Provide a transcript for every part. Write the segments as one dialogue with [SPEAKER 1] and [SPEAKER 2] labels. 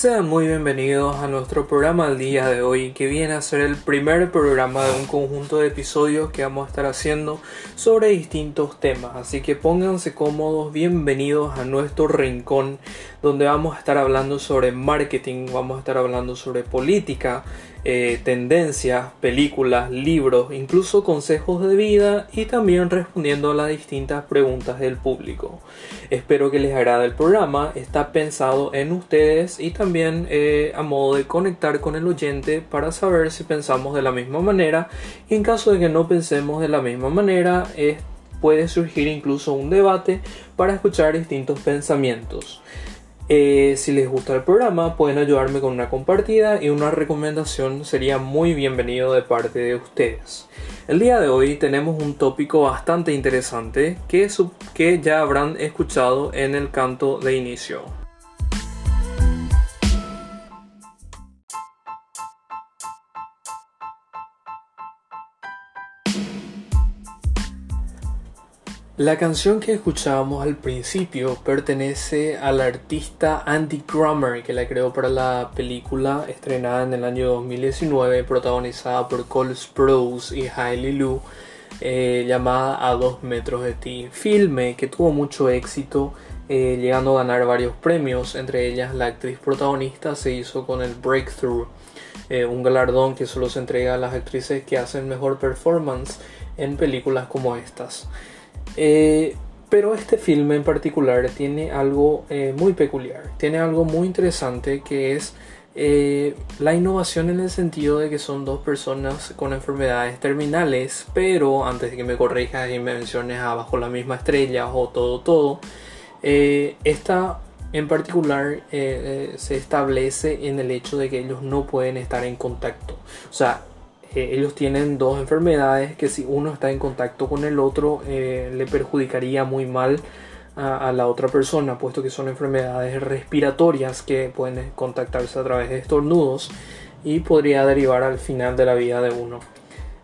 [SPEAKER 1] Sean muy bienvenidos a nuestro programa del día de hoy, que viene a ser el primer programa de un conjunto de episodios que vamos a estar haciendo sobre distintos temas. Así que pónganse cómodos, bienvenidos a nuestro rincón, donde vamos a estar hablando sobre marketing, vamos a estar hablando sobre política, eh, tendencias, películas, libros, incluso consejos de vida y también respondiendo a las distintas preguntas del público. Espero que les agrade el programa, está pensado en ustedes y también eh, a modo de conectar con el oyente para saber si pensamos de la misma manera y en caso de que no pensemos de la misma manera puede surgir incluso un debate para escuchar distintos pensamientos. Eh, si les gusta el programa, pueden ayudarme con una compartida y una recomendación sería muy bienvenido de parte de ustedes. El día de hoy tenemos un tópico bastante interesante que, que ya habrán escuchado en el canto de inicio. La canción que escuchábamos al principio pertenece al artista Andy Grammer que la creó para la película estrenada en el año 2019 protagonizada por Cole Sprouse y Hailey Lu eh, llamada A dos metros de ti, filme que tuvo mucho éxito eh, llegando a ganar varios premios, entre ellas la actriz protagonista se hizo con el Breakthrough, eh, un galardón que solo se entrega a las actrices que hacen mejor performance en películas como estas. Eh, pero este filme en particular tiene algo eh, muy peculiar, tiene algo muy interesante que es eh, la innovación en el sentido de que son dos personas con enfermedades terminales, pero antes de que me corrijas y me menciones abajo la misma estrella o todo, todo, esta en particular se establece en el hecho de que ellos no pueden estar en contacto. O sea, eh, ellos tienen dos enfermedades que si uno está en contacto con el otro eh, le perjudicaría muy mal a, la otra persona, puesto que son enfermedades respiratorias que pueden contactarse a través de estornudos y podría derivar al final de la vida de uno.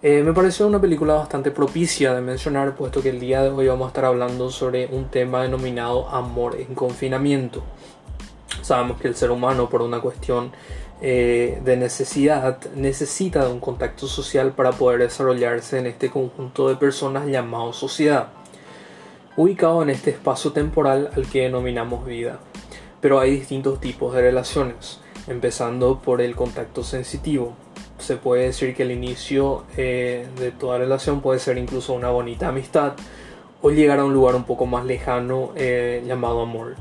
[SPEAKER 1] Eh, me pareció una película bastante propicia de mencionar, puesto que el día de hoy vamos a estar hablando sobre un tema denominado amor en confinamiento. Sabemos que el ser humano, por una cuestión eh, de necesidad necesita de un contacto social para poder desarrollarse en este conjunto de personas llamado sociedad, ubicado en este espacio temporal al que denominamos vida. Pero hay distintos tipos de relaciones, empezando por el contacto sensitivo. Se puede decir que el inicio eh, de toda relación puede ser incluso una bonita amistad o llegar a un lugar un poco más lejano eh, llamado amor.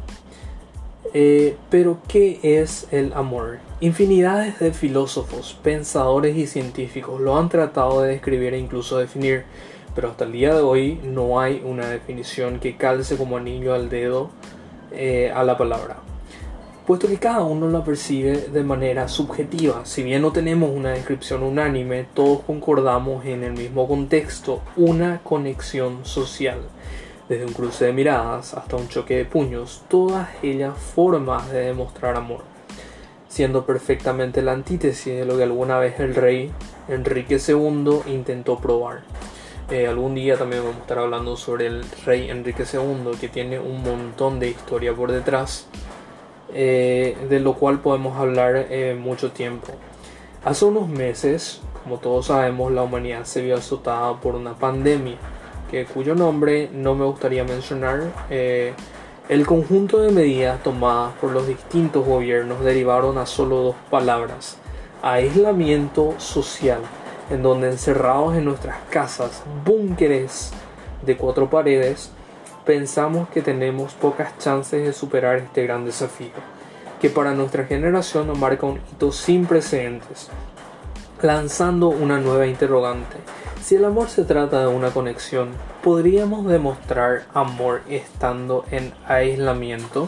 [SPEAKER 1] Eh, pero, ¿qué es el amor? Infinidades de filósofos, pensadores y científicos lo han tratado de describir e incluso definir, pero hasta el día de hoy no hay una definición que calce como anillo al dedo eh, a la palabra. Puesto que cada uno la percibe de manera subjetiva, si bien no tenemos una descripción unánime, todos concordamos en el mismo contexto, una conexión social desde un cruce de miradas hasta un choque de puños, todas ellas formas de demostrar amor, siendo perfectamente la antítesis de lo que alguna vez el rey Enrique II intentó probar. Eh, algún día también vamos a estar hablando sobre el rey Enrique II, que tiene un montón de historia por detrás, eh, de lo cual podemos hablar eh, mucho tiempo. Hace unos meses, como todos sabemos, la humanidad se vio azotada por una pandemia cuyo nombre no me gustaría mencionar, eh, el conjunto de medidas tomadas por los distintos gobiernos derivaron a solo dos palabras, aislamiento social, en donde encerrados en nuestras casas, búnkeres de cuatro paredes, pensamos que tenemos pocas chances de superar este gran desafío, que para nuestra generación nos marca un hito sin precedentes, lanzando una nueva interrogante si el amor se trata de una conexión, ¿podríamos demostrar amor estando en aislamiento?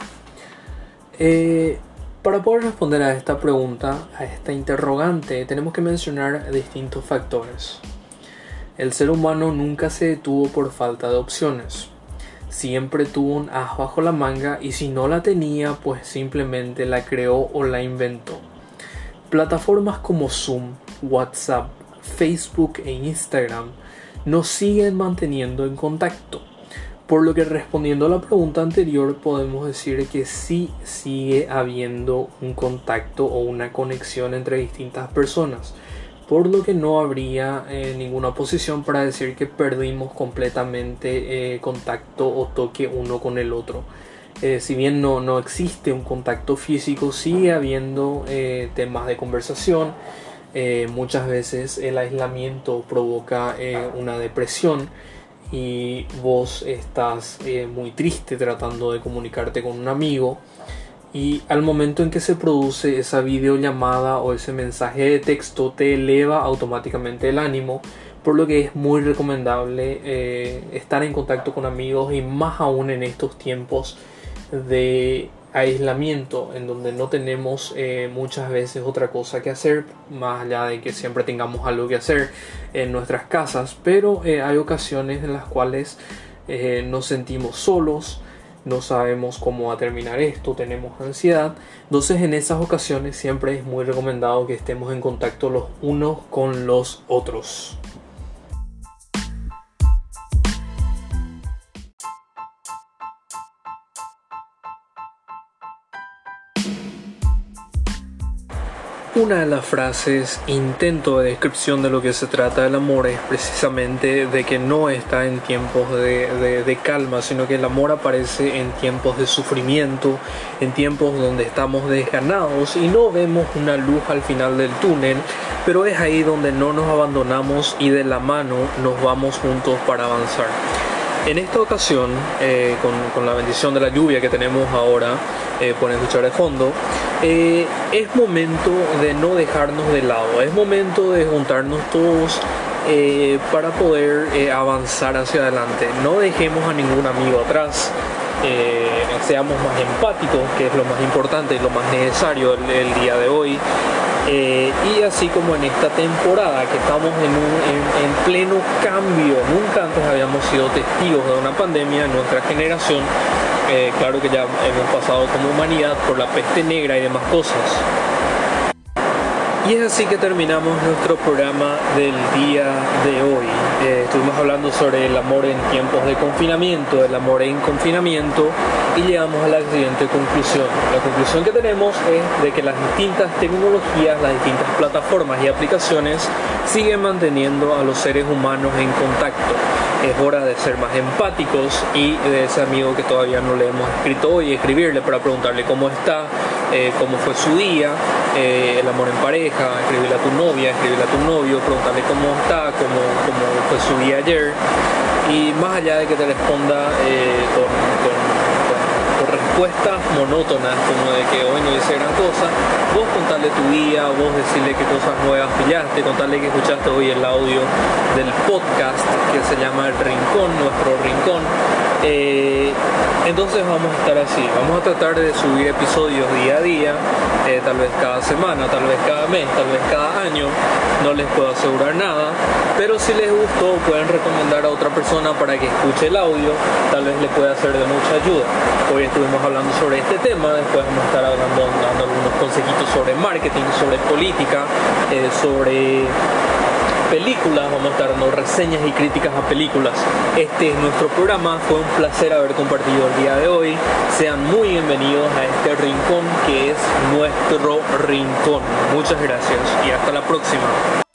[SPEAKER 1] Eh, para poder responder a esta pregunta, a esta interrogante, tenemos que mencionar distintos factores. El ser humano nunca se detuvo por falta de opciones. Siempre tuvo un as bajo la manga y si no la tenía, pues simplemente la creó o la inventó. Plataformas como Zoom, WhatsApp, Facebook e Instagram nos siguen manteniendo en contacto. Por lo que respondiendo a la pregunta anterior podemos decir que sí sigue habiendo un contacto o una conexión entre distintas personas. Por lo que no habría eh, ninguna posición para decir que perdimos completamente eh, contacto o toque uno con el otro. Eh, si bien no, no, existe un contacto físico, sigue habiendo temas de conversación. Muchas veces el aislamiento provoca una depresión y vos estás eh, muy triste tratando de comunicarte con un amigo y al momento en que se produce esa videollamada o ese mensaje de texto te eleva automáticamente el ánimo por lo que es muy recomendable eh, estar en contacto con amigos y más aún en estos tiempos de aislamiento en donde no tenemos eh, muchas veces otra cosa que hacer más allá de que siempre tengamos algo que hacer en nuestras casas pero eh, hay ocasiones en las cuales eh, nos sentimos solos no sabemos cómo va a terminar esto tenemos ansiedad. Entonces en esas ocasiones siempre es muy recomendado que estemos en contacto los unos con los otros Una de las frases, intento de descripción de lo que se trata el amor es precisamente de que no está en tiempos de, calma, sino que el amor aparece en tiempos de sufrimiento, en tiempos donde estamos desganados y no vemos una luz al final del túnel, pero es ahí donde no nos abandonamos y de la mano nos vamos juntos para avanzar. En esta ocasión, eh, con, la bendición de la lluvia que tenemos ahora, eh, por escuchar de fondo, eh, es momento de no dejarnos de lado, es momento de juntarnos todos para poder avanzar hacia adelante. No dejemos a ningún amigo atrás. seamos más empáticos, que es lo más importante y lo más necesario el día de hoy. Eh, y así como en esta temporada que estamos en, pleno cambio, nunca antes habíamos sido testigos de una pandemia en nuestra generación, eh, claro que ya hemos pasado como humanidad por la peste negra y demás cosas. Y es así que terminamos nuestro programa del día de hoy. Eh, estuvimos hablando sobre el amor en tiempos de confinamiento, el amor en confinamiento y llegamos a la siguiente conclusión. La conclusión que tenemos es de que las distintas tecnologías, las distintas plataformas y aplicaciones siguen manteniendo a los seres humanos en contacto. Es hora de ser más empáticos y de ese amigo que todavía no le hemos escrito hoy, escribirle para preguntarle cómo está, eh, cómo fue su día, eh, el amor en pareja, escribirle a tu novia, escribirle a tu novio, preguntarle cómo está, cómo, cómo fue su día ayer. Y más allá de que te responda eh, con respuestas monótonas como de que hoy no hice gran cosa, vos contarle tu día, vos decirle qué cosas nuevas pillaste, contarle que escuchaste hoy el audio del podcast que se llama El Rincón, nuestro Rincón. Eh, entonces vamos a estar así, vamos a tratar de subir episodios día a día, eh, tal vez cada semana, tal vez cada mes, tal vez cada año, no les puedo asegurar nada, pero si les gustó pueden recomendar a otra persona para que escuche el audio, tal vez le pueda ser de mucha ayuda. Hoy estuvimos hablando sobre este tema, después vamos a estar hablando, dando algunos consejitos sobre marketing, sobre política, eh, sobre películas, vamos a dando reseñas y críticas a películas. Este es nuestro programa, fue un placer haber compartido el día de hoy. Sean muy bienvenidos a este rincón que es nuestro rincón. Muchas gracias y hasta la próxima.